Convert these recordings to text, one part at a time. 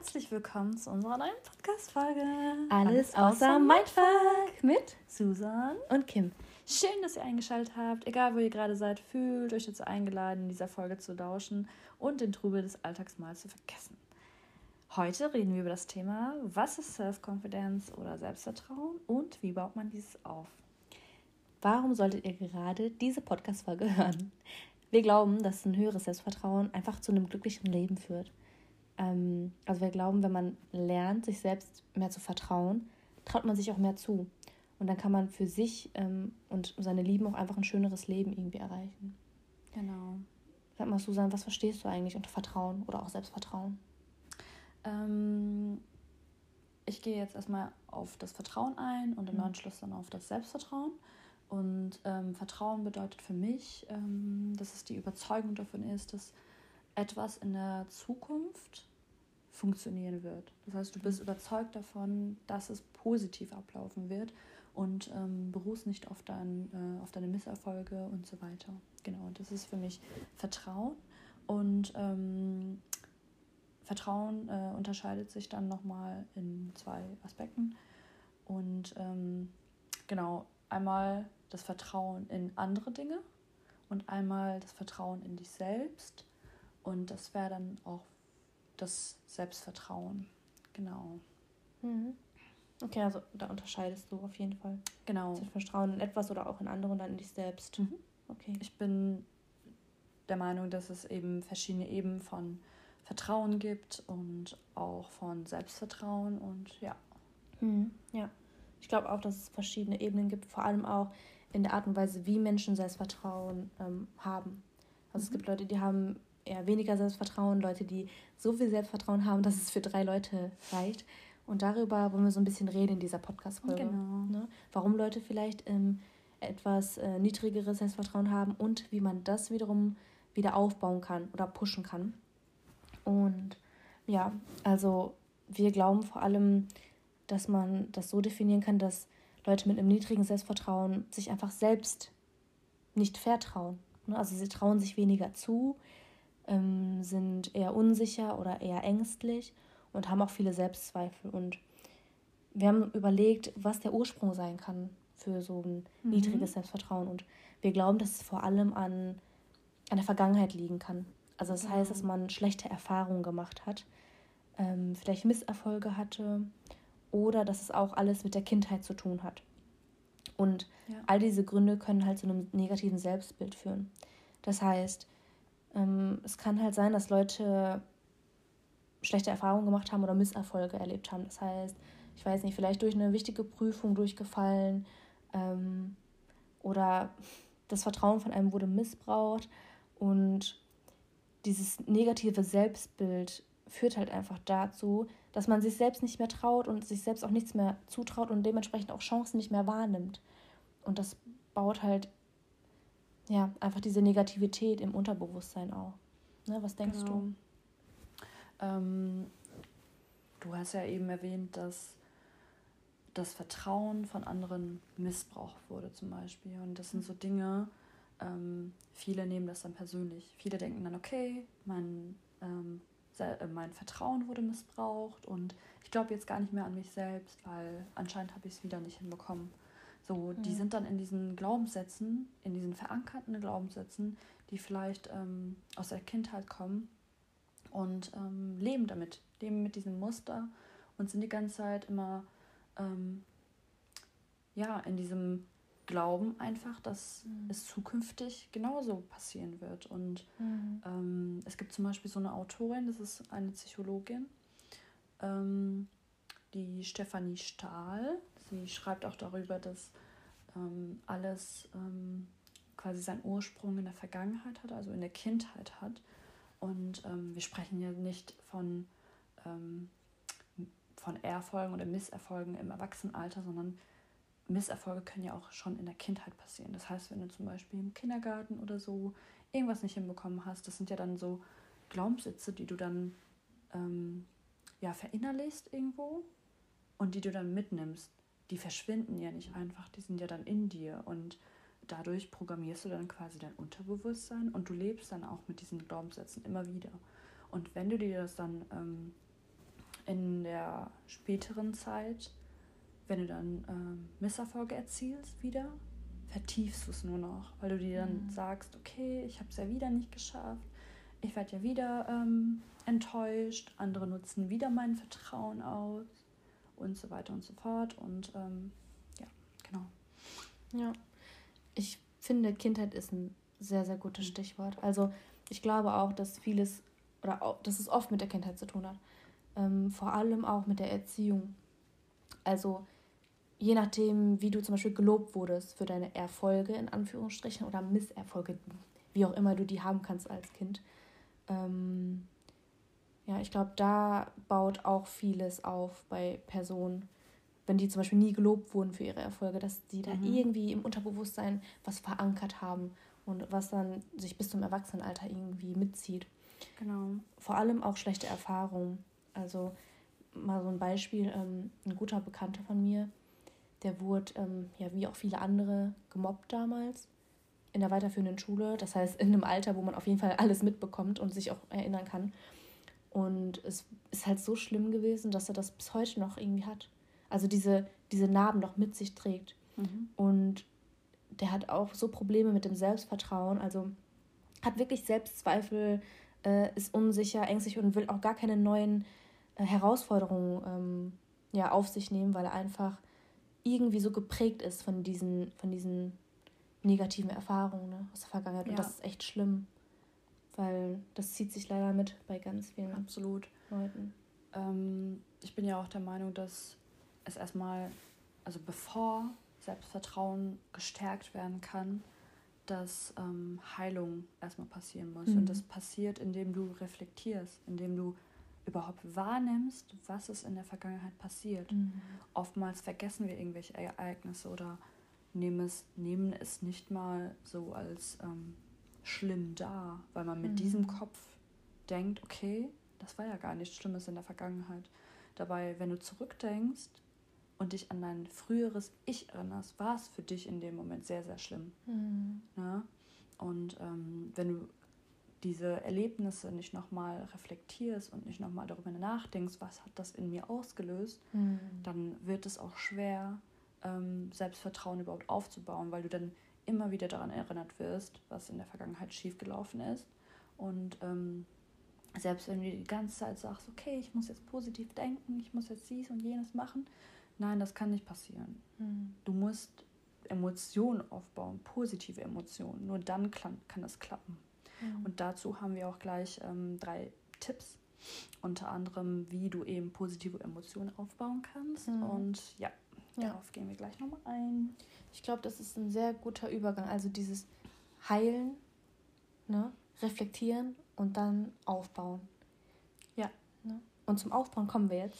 herzlich willkommen zu unserer neuen Podcast-Folge. Alles, Alles außer Mindfuck mit Susan und Kim. Schön, dass ihr eingeschaltet habt. Egal, wo ihr gerade seid, fühlt euch dazu eingeladen, in dieser Folge zu lauschen und den Trubel des Alltags mal zu vergessen. Heute reden wir über das Thema, was ist Self-Confidence oder Selbstvertrauen und wie baut man dieses auf? Warum solltet ihr gerade diese Podcast-Folge hören? Wir glauben, dass ein höheres Selbstvertrauen einfach zu einem glücklichen Leben führt. Ähm, also wir glauben, wenn man lernt, sich selbst mehr zu vertrauen, traut man sich auch mehr zu. Und dann kann man für sich ähm, und seine Lieben auch einfach ein schöneres Leben irgendwie erreichen. Genau. Sag mal, Susan, was verstehst du eigentlich unter Vertrauen oder auch Selbstvertrauen? Ähm, ich gehe jetzt erstmal auf das Vertrauen ein und im mhm. Anschluss dann auf das Selbstvertrauen. Und ähm, Vertrauen bedeutet für mich, ähm, dass es die Überzeugung davon ist, dass etwas in der Zukunft funktionieren wird. Das heißt, du bist mhm. überzeugt davon, dass es positiv ablaufen wird und ähm, beruhst nicht auf, dein, äh, auf deine Misserfolge und so weiter. Genau, das ist für mich Vertrauen. Und ähm, Vertrauen äh, unterscheidet sich dann nochmal in zwei Aspekten. Und ähm, genau, einmal das Vertrauen in andere Dinge und einmal das Vertrauen in dich selbst. Und das wäre dann auch das Selbstvertrauen. Genau. Mhm. Okay, also da unterscheidest du auf jeden Fall. Genau. Zwischen Vertrauen in etwas oder auch in andere und dann in dich selbst. Mhm. Okay. Ich bin der Meinung, dass es eben verschiedene Ebenen von Vertrauen gibt und auch von Selbstvertrauen und ja. Mhm. Ja. Ich glaube auch, dass es verschiedene Ebenen gibt, vor allem auch in der Art und Weise, wie Menschen Selbstvertrauen ähm, haben. Also mhm. es gibt Leute, die haben eher weniger Selbstvertrauen, Leute, die so viel Selbstvertrauen haben, dass es für drei Leute reicht. Und darüber wollen wir so ein bisschen reden in dieser Podcast-Folge. Genau. Ne? Warum Leute vielleicht ähm, etwas äh, niedrigeres Selbstvertrauen haben und wie man das wiederum wieder aufbauen kann oder pushen kann. Und ja, also wir glauben vor allem, dass man das so definieren kann, dass Leute mit einem niedrigen Selbstvertrauen sich einfach selbst nicht vertrauen. Ne? Also sie trauen sich weniger zu, ähm, sind eher unsicher oder eher ängstlich und haben auch viele Selbstzweifel. Und wir haben überlegt, was der Ursprung sein kann für so ein mhm. niedriges Selbstvertrauen. Und wir glauben, dass es vor allem an, an der Vergangenheit liegen kann. Also das ja. heißt, dass man schlechte Erfahrungen gemacht hat, ähm, vielleicht Misserfolge hatte oder dass es auch alles mit der Kindheit zu tun hat. Und ja. all diese Gründe können halt zu einem negativen Selbstbild führen. Das heißt, ähm, es kann halt sein, dass Leute schlechte Erfahrungen gemacht haben oder Misserfolge erlebt haben. Das heißt, ich weiß nicht, vielleicht durch eine wichtige Prüfung durchgefallen ähm, oder das Vertrauen von einem wurde missbraucht und dieses negative Selbstbild führt halt einfach dazu, dass man sich selbst nicht mehr traut und sich selbst auch nichts mehr zutraut und dementsprechend auch Chancen nicht mehr wahrnimmt. Und das baut halt ja einfach diese Negativität im Unterbewusstsein auch. Ne, was denkst genau. du? Ähm, du hast ja eben erwähnt, dass das Vertrauen von anderen missbraucht wurde zum Beispiel. Und das sind so Dinge, ähm, viele nehmen das dann persönlich. Viele denken dann, okay, mein ähm, äh, mein Vertrauen wurde missbraucht und ich glaube jetzt gar nicht mehr an mich selbst, weil anscheinend habe ich es wieder nicht hinbekommen. So, die sind dann in diesen Glaubenssätzen, in diesen verankerten Glaubenssätzen, die vielleicht ähm, aus der Kindheit kommen und ähm, leben damit, leben mit diesem Muster und sind die ganze Zeit immer ähm, ja in diesem glauben einfach, dass mhm. es zukünftig genauso passieren wird. Und mhm. es gibt zum Beispiel so eine Autorin, das ist eine Psychologin, ähm, die Stefanie Stahl. Sie schreibt auch darüber, dass ähm, alles ähm, quasi seinen Ursprung in der Vergangenheit hat, also in der Kindheit hat. Und ähm, wir sprechen ja nicht von, ähm, von Erfolgen oder Misserfolgen im Erwachsenenalter, sondern Misserfolge können ja auch schon in der Kindheit passieren. Das heißt, wenn du zum Beispiel im Kindergarten oder so irgendwas nicht hinbekommen hast, das sind ja dann so Glaubenssätze, die du dann ähm, ja verinnerlichst irgendwo und die du dann mitnimmst. Die verschwinden ja nicht einfach, die sind ja dann in dir und dadurch programmierst du dann quasi dein Unterbewusstsein und du lebst dann auch mit diesen Glaubenssätzen immer wieder. Und wenn du dir das dann ähm, in der späteren Zeit, wenn du dann ähm, Misserfolge erzielst wieder, vertiefst du es nur noch, weil du dir dann mhm. sagst, okay, ich habe es ja wieder nicht geschafft, ich werde ja wieder ähm, enttäuscht, andere nutzen wieder mein Vertrauen aus und so weiter und so fort. Und ähm, ja, genau. Ja, ich finde, Kindheit ist ein sehr, sehr gutes mhm. Stichwort. Also ich glaube auch, dass vieles oder auch, dass es oft mit der Kindheit zu tun hat. Ähm, vor allem auch mit der Erziehung. Also je nachdem, wie du zum Beispiel gelobt wurdest für deine Erfolge in Anführungsstrichen oder Misserfolge, wie auch immer du die haben kannst als Kind. Ähm, ja, ich glaube, da baut auch vieles auf bei Personen, wenn die zum Beispiel nie gelobt wurden für ihre Erfolge, dass die da mhm. irgendwie im Unterbewusstsein was verankert haben und was dann sich bis zum Erwachsenenalter irgendwie mitzieht. Genau. Vor allem auch schlechte Erfahrungen. Also mal so ein Beispiel, ähm, ein guter Bekannter von mir, der wurde, ähm, ja, wie auch viele andere, gemobbt damals in der weiterführenden Schule. Das heißt, in einem Alter, wo man auf jeden Fall alles mitbekommt und sich auch erinnern kann. Und es ist halt so schlimm gewesen, dass er das bis heute noch irgendwie hat. Also diese, diese Narben noch mit sich trägt. Mhm. Und der hat auch so Probleme mit dem Selbstvertrauen. Also hat wirklich Selbstzweifel, äh, ist unsicher, ängstlich und will auch gar keine neuen äh, Herausforderungen ähm, ja, auf sich nehmen, weil er einfach irgendwie so geprägt ist von diesen, von diesen negativen Erfahrungen ne, aus der Vergangenheit. Ja. Und das ist echt schlimm, weil das zieht sich leider mit bei ganz vielen Absolut. Leuten. Ähm, ich bin ja auch der Meinung, dass es erstmal, also bevor Selbstvertrauen gestärkt werden kann, dass ähm, Heilung erstmal passieren muss. Mhm. Und das passiert, indem du reflektierst, indem du überhaupt wahrnimmst, was ist in der Vergangenheit passiert. Mhm. Oftmals vergessen wir irgendwelche Ereignisse oder nehmen es, nehmen es nicht mal so als ähm, schlimm dar, weil man mit mhm. diesem Kopf denkt, okay, das war ja gar nichts Schlimmes in der Vergangenheit. Dabei, wenn du zurückdenkst und dich an dein früheres Ich erinnerst, war es für dich in dem Moment sehr, sehr schlimm. Mhm. Ja? Ne? Und ähm, wenn du diese Erlebnisse nicht nochmal reflektierst und nicht nochmal darüber nachdenkst, was hat das in mir ausgelöst, mhm. dann wird es auch schwer, ähm, Selbstvertrauen überhaupt aufzubauen, weil du dann immer wieder daran erinnert wirst, was in der Vergangenheit schiefgelaufen ist. Und ähm, selbst wenn du die ganze Zeit sagst, okay, ich muss jetzt positiv denken, ich muss jetzt dies und jenes machen, nein, das kann nicht passieren. Mhm. Du musst Emotionen aufbauen, positive Emotionen. Nur dann kann, kann das klappen. Mhm. Und dazu haben wir auch gleich ähm, drei Tipps. Unter anderem, wie du eben positive Emotionen aufbauen kannst. Mhm. Und ja, ja, darauf gehen wir gleich nochmal ein. Ich glaube, das ist ein sehr guter Übergang. Also dieses Heilen, ne? reflektieren und dann aufbauen. Ja. Ne? Und zum Aufbauen kommen wir jetzt.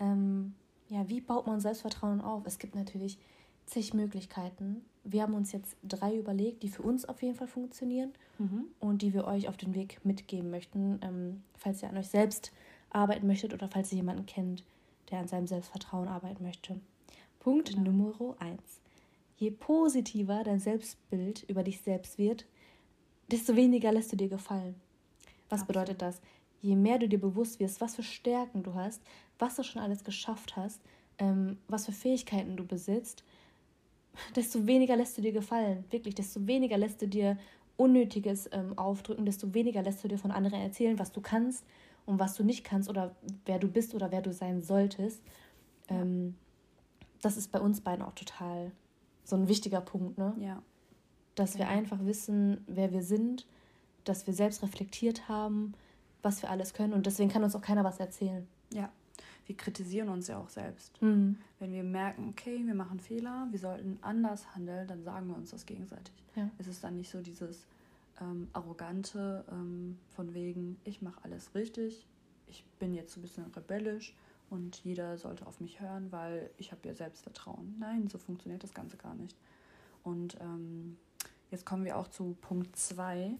Ähm, ja, wie baut man Selbstvertrauen auf? Es gibt natürlich zig Möglichkeiten wir haben uns jetzt drei überlegt, die für uns auf jeden Fall funktionieren mhm. und die wir euch auf den Weg mitgeben möchten, ähm, falls ihr an euch selbst arbeiten möchtet oder falls ihr jemanden kennt, der an seinem Selbstvertrauen arbeiten möchte. Punkt genau. Nummer eins. Je positiver dein Selbstbild über dich selbst wird, desto weniger lässt du dir gefallen. Was Absolut. bedeutet das? Je mehr du dir bewusst wirst, was für Stärken du hast, was du schon alles geschafft hast, ähm, was für Fähigkeiten du besitzt, desto weniger lässt du dir gefallen. Wirklich, desto weniger lässt du dir Unnötiges ähm, aufdrücken, desto weniger lässt du dir von anderen erzählen, was du kannst und was du nicht kannst oder wer du bist oder wer du sein solltest. Ähm, das ist bei uns beiden auch total so ein wichtiger Punkt, ne? Ja. Dass wir einfach wissen, wer wir sind, dass wir selbst reflektiert haben, was wir alles können und deswegen kann uns auch keiner was erzählen. Ja, wir kritisieren uns ja auch selbst. Mhm. Wenn wir merken, okay, wir machen Fehler, wir sollten anders handeln, dann sagen wir uns das gegenseitig. Ja. Es ist dann nicht so dieses ähm, arrogante ähm, von wegen, ich mache alles richtig, ich bin jetzt so ein bisschen rebellisch und jeder sollte auf mich hören, weil ich habe ja Selbstvertrauen. Nein, so funktioniert das Ganze gar nicht. Und ähm, jetzt kommen wir auch zu Punkt 2.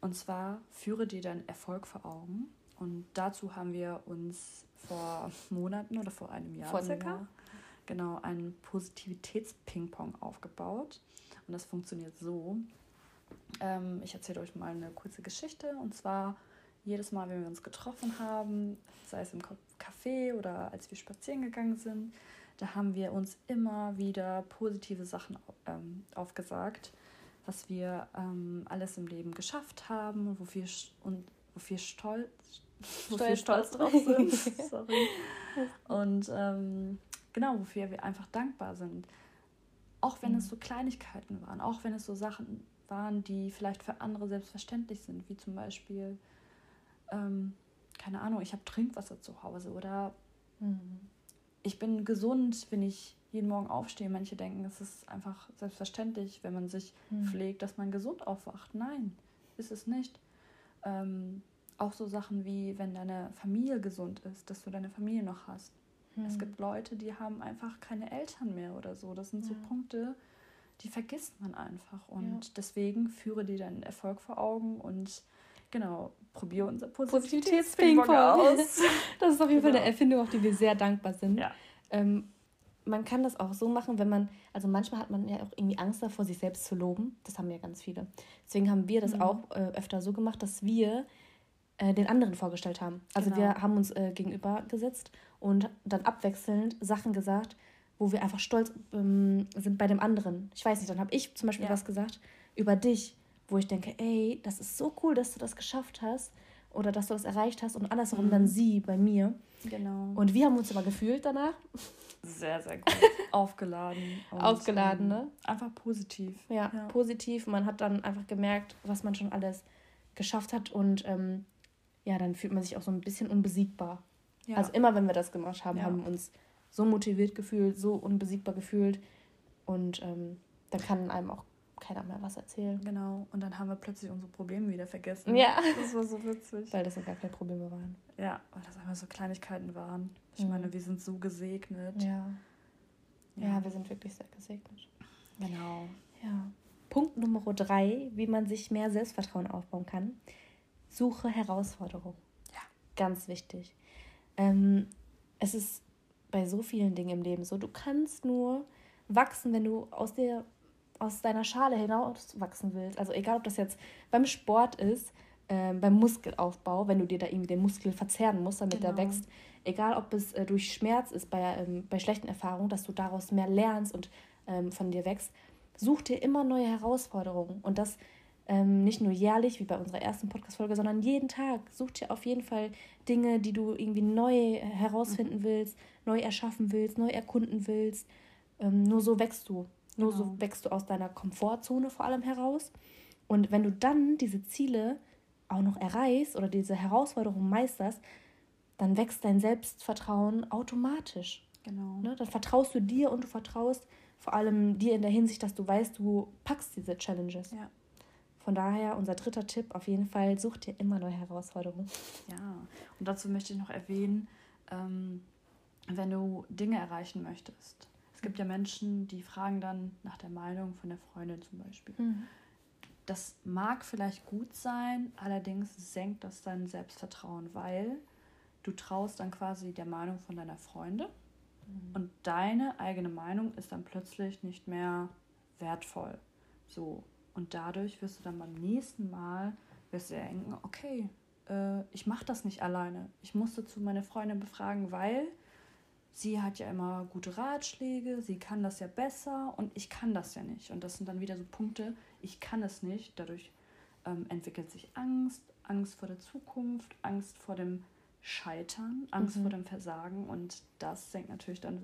Und zwar führe dir deinen Erfolg vor Augen. Und dazu haben wir uns vor Monaten oder vor einem Jahr vor circa Jahr. genau einen Positivitäts-Ping-Pong aufgebaut. Und das funktioniert so. Ähm, ich erzähle euch mal eine kurze Geschichte. Und zwar jedes Mal, wenn wir uns getroffen haben, sei es im Café oder als wir spazieren gegangen sind, da haben wir uns immer wieder positive Sachen ähm, aufgesagt, was wir ähm, alles im Leben geschafft haben und wofür, und wofür stolz, wofür stolz drauf sind. Sorry. Und ähm, genau, wofür wir einfach dankbar sind. Auch wenn mhm. es so Kleinigkeiten waren, auch wenn es so Sachen waren, die vielleicht für andere selbstverständlich sind, wie zum Beispiel, ähm, keine Ahnung, ich habe Trinkwasser zu Hause oder mhm. ich bin gesund, wenn ich jeden Morgen aufstehe. Manche denken, es ist einfach selbstverständlich, wenn man sich mhm. pflegt, dass man gesund aufwacht. Nein, ist es nicht. Ähm, auch so Sachen wie, wenn deine Familie gesund ist, dass du deine Familie noch hast. Mhm. Es gibt Leute, die haben einfach keine Eltern mehr oder so. Das sind ja. so Punkte, die vergisst man einfach. Und ja. deswegen führe dir deinen Erfolg vor Augen und genau, probiere unser Positivitätsping-Pong aus. das ist auf jeden genau. Fall eine Erfindung, auf die wir sehr dankbar sind. Ja. Ähm, man kann das auch so machen, wenn man, also manchmal hat man ja auch irgendwie Angst davor, sich selbst zu loben. Das haben ja ganz viele. Deswegen haben wir das mhm. auch äh, öfter so gemacht, dass wir äh, den anderen vorgestellt haben. Also genau. wir haben uns äh, gegenüber gesetzt und dann abwechselnd Sachen gesagt, wo wir einfach stolz ähm, sind bei dem anderen. Ich weiß nicht, dann habe ich zum Beispiel ja. was gesagt über dich, wo ich denke, ey, das ist so cool, dass du das geschafft hast oder dass du das erreicht hast und andersherum mhm. dann sie bei mir. Genau. Und wir haben uns aber gefühlt danach. Sehr, sehr gut. Aufgeladen. Aufgeladen, ne? Einfach positiv. Ja, ja, positiv. Man hat dann einfach gemerkt, was man schon alles geschafft hat und ähm, ja, dann fühlt man sich auch so ein bisschen unbesiegbar. Ja. Also immer, wenn wir das gemacht haben, ja. haben wir uns so motiviert gefühlt, so unbesiegbar gefühlt. Und ähm, dann kann einem auch keiner mehr was erzählen. Genau. Und dann haben wir plötzlich unsere Probleme wieder vergessen. Ja. Das war so witzig. Weil das ja gar keine Probleme waren. Ja, weil das einfach so Kleinigkeiten waren. Ich mhm. meine, wir sind so gesegnet. Ja. ja. Ja, wir sind wirklich sehr gesegnet. Genau. Ja. Punkt Nummer drei, wie man sich mehr Selbstvertrauen aufbauen kann. Suche Herausforderungen. Ja. Ganz wichtig. Ähm, es ist bei so vielen Dingen im Leben so. Du kannst nur wachsen, wenn du aus der aus deiner Schale hinaus wachsen willst. Also egal, ob das jetzt beim Sport ist, äh, beim Muskelaufbau, wenn du dir da irgendwie den Muskel verzehren musst, damit genau. der wächst. Egal, ob es äh, durch Schmerz ist, bei, ähm, bei schlechten Erfahrungen, dass du daraus mehr lernst und ähm, von dir wächst. Such dir immer neue Herausforderungen. Und das ähm, nicht nur jährlich, wie bei unserer ersten Podcast-Folge, sondern jeden Tag. Such dir auf jeden Fall Dinge, die du irgendwie neu herausfinden mhm. willst, neu erschaffen willst, neu erkunden willst. Ähm, nur so wächst du. Nur genau. so wächst du aus deiner Komfortzone vor allem heraus. Und wenn du dann diese Ziele auch noch erreichst oder diese Herausforderungen meisterst, dann wächst dein Selbstvertrauen automatisch. Genau. Ne? Dann vertraust du dir und du vertraust vor allem dir in der Hinsicht, dass du weißt, du packst diese Challenges. Ja. Von daher unser dritter Tipp auf jeden Fall, such dir immer neue Herausforderungen. Ja, und dazu möchte ich noch erwähnen, ähm, wenn du Dinge erreichen möchtest. Es gibt ja Menschen, die fragen dann nach der Meinung von der Freundin zum Beispiel. Mhm. Das mag vielleicht gut sein, allerdings senkt das dein Selbstvertrauen, weil du traust dann quasi der Meinung von deiner Freundin mhm. und deine eigene Meinung ist dann plötzlich nicht mehr wertvoll. So, und dadurch wirst du dann beim nächsten Mal wirst du denken, okay, äh, ich mache das nicht alleine. Ich musste zu meiner Freundin befragen, weil sie hat ja immer gute Ratschläge, sie kann das ja besser und ich kann das ja nicht. Und das sind dann wieder so Punkte, ich kann es nicht. Dadurch ähm, entwickelt sich Angst, Angst vor der Zukunft, Angst vor dem Scheitern, Angst mhm. vor dem Versagen und das senkt natürlich dann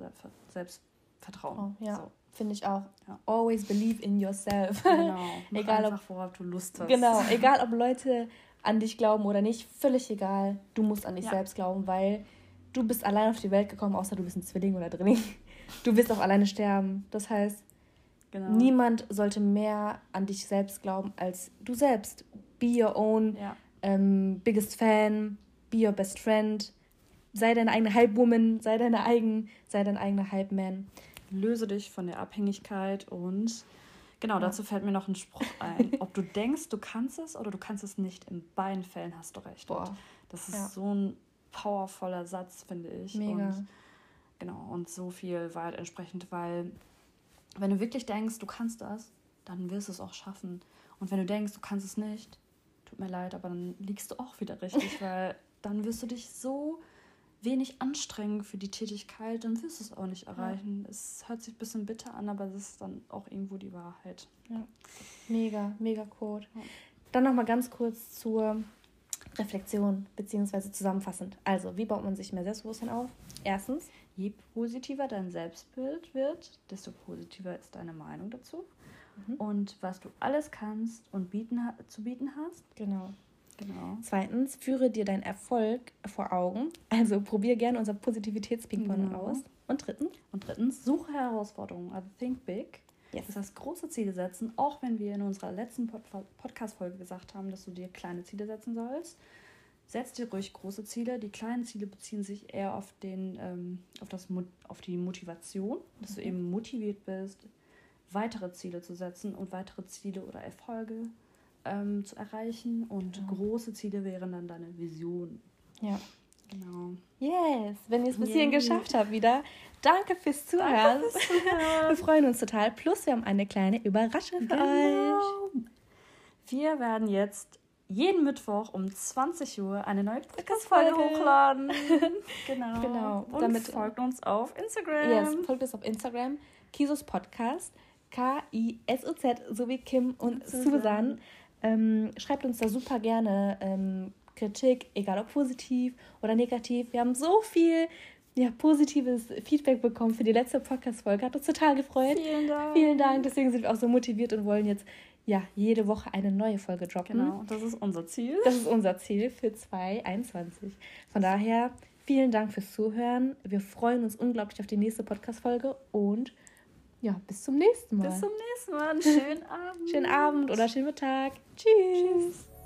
Selbstvertrauen. Oh, ja. So. Finde ich auch. Ja. Always believe in yourself. Genau. egal ob, worauf du Lust hast. Genau. Egal ob Leute an dich glauben oder nicht, völlig egal. Du musst an dich ja. selbst glauben, weil du bist allein auf die Welt gekommen, außer du bist ein Zwilling oder Drilling. Du wirst auch alleine sterben. Das heißt, genau. niemand sollte mehr an dich selbst glauben als du selbst. Be your own ja. ähm, biggest fan, be your best friend. Sei deine eigene Halbwoman, sei deine eigen, sei dein eigener Halbman löse dich von der Abhängigkeit und genau, ja. dazu fällt mir noch ein Spruch ein. Ob du denkst, du kannst es oder du kannst es nicht, in beiden Fällen hast du recht. Boah. das ist ja. so ein powervoller Satz, finde ich. Mega. Und, genau, und so viel Wahrheit entsprechend, weil wenn du wirklich denkst, du kannst das, dann wirst du es auch schaffen. Und wenn du denkst, du kannst es nicht, tut mir leid, aber dann liegst du auch wieder richtig, weil dann wirst du dich so wenig anstrengen für die Tätigkeit, dann wirst du es auch nicht erreichen. Ja. Es hört sich ein bisschen bitter an, aber das ist dann auch irgendwo die Wahrheit. Ja. Mega, mega Code. Ja. Dann nochmal ganz kurz zur Reflexion beziehungsweise zusammenfassend. Also, wie baut man sich mehr Selbstbewusstsein auf? Erstens, je positiver dein Selbstbild wird, desto positiver ist deine Meinung dazu. Mhm. Und was du alles kannst und bieten, zu bieten hast. Genau. Genau. Zweitens, führe dir deinen Erfolg vor Augen. Also probier gerne unser Positivitätsping-Pong genau. aus. Und drittens? Und drittens, suche Herausforderungen. Also think big. Yes. Das heißt, große Ziele setzen, auch wenn wir in unserer letzten Pod Podcast-Folge gesagt haben, dass du dir kleine Ziele setzen sollst. Setz dir ruhig große Ziele. Die kleinen Ziele beziehen sich eher auf, den, ähm, auf, das, auf die Motivation, dass du mhm. eben motiviert bist, weitere Ziele zu setzen und weitere Ziele oder Erfolge ähm, zu erreichen. Und genau. große Ziele wären dann deine Vision. Ja. Genau. Yes, wenn ihr es bis hierhin geschafft habt wieder. Danke fürs Zuhören. Danke fürs Zuhören. wir freuen uns total. Plus, wir haben eine kleine Überraschung für genau. euch. Wir werden jetzt jeden Mittwoch um 20 Uhr eine neue Podcast-Folge hochladen. genau. genau. Und Damit, folgt uns auf Instagram. Yes, folgt uns auf Instagram. Kisos Podcast. K-I-S-O-Z, so wie Kim und Susan. Susan. Ähm, schreibt uns da super gerne ähm, Kritik, egal ob positiv oder negativ. Wir haben so viel ja, positives Feedback bekommen für die letzte Podcast-Folge. Hat uns total gefreut. Vielen Dank. Vielen Dank. Deswegen sind wir auch so motiviert und wollen jetzt ja, jede Woche eine neue Folge droppen. Genau, das ist unser Ziel. Das ist unser Ziel für 2021. Von daher, vielen Dank fürs Zuhören. Wir freuen uns unglaublich auf die nächste Podcast-Folge und ja, bis zum nächsten Mal. Bis zum nächsten Mal. Einen schönen Abend. schönen Abend oder schönen Mittag. Tschüss. Tschüss.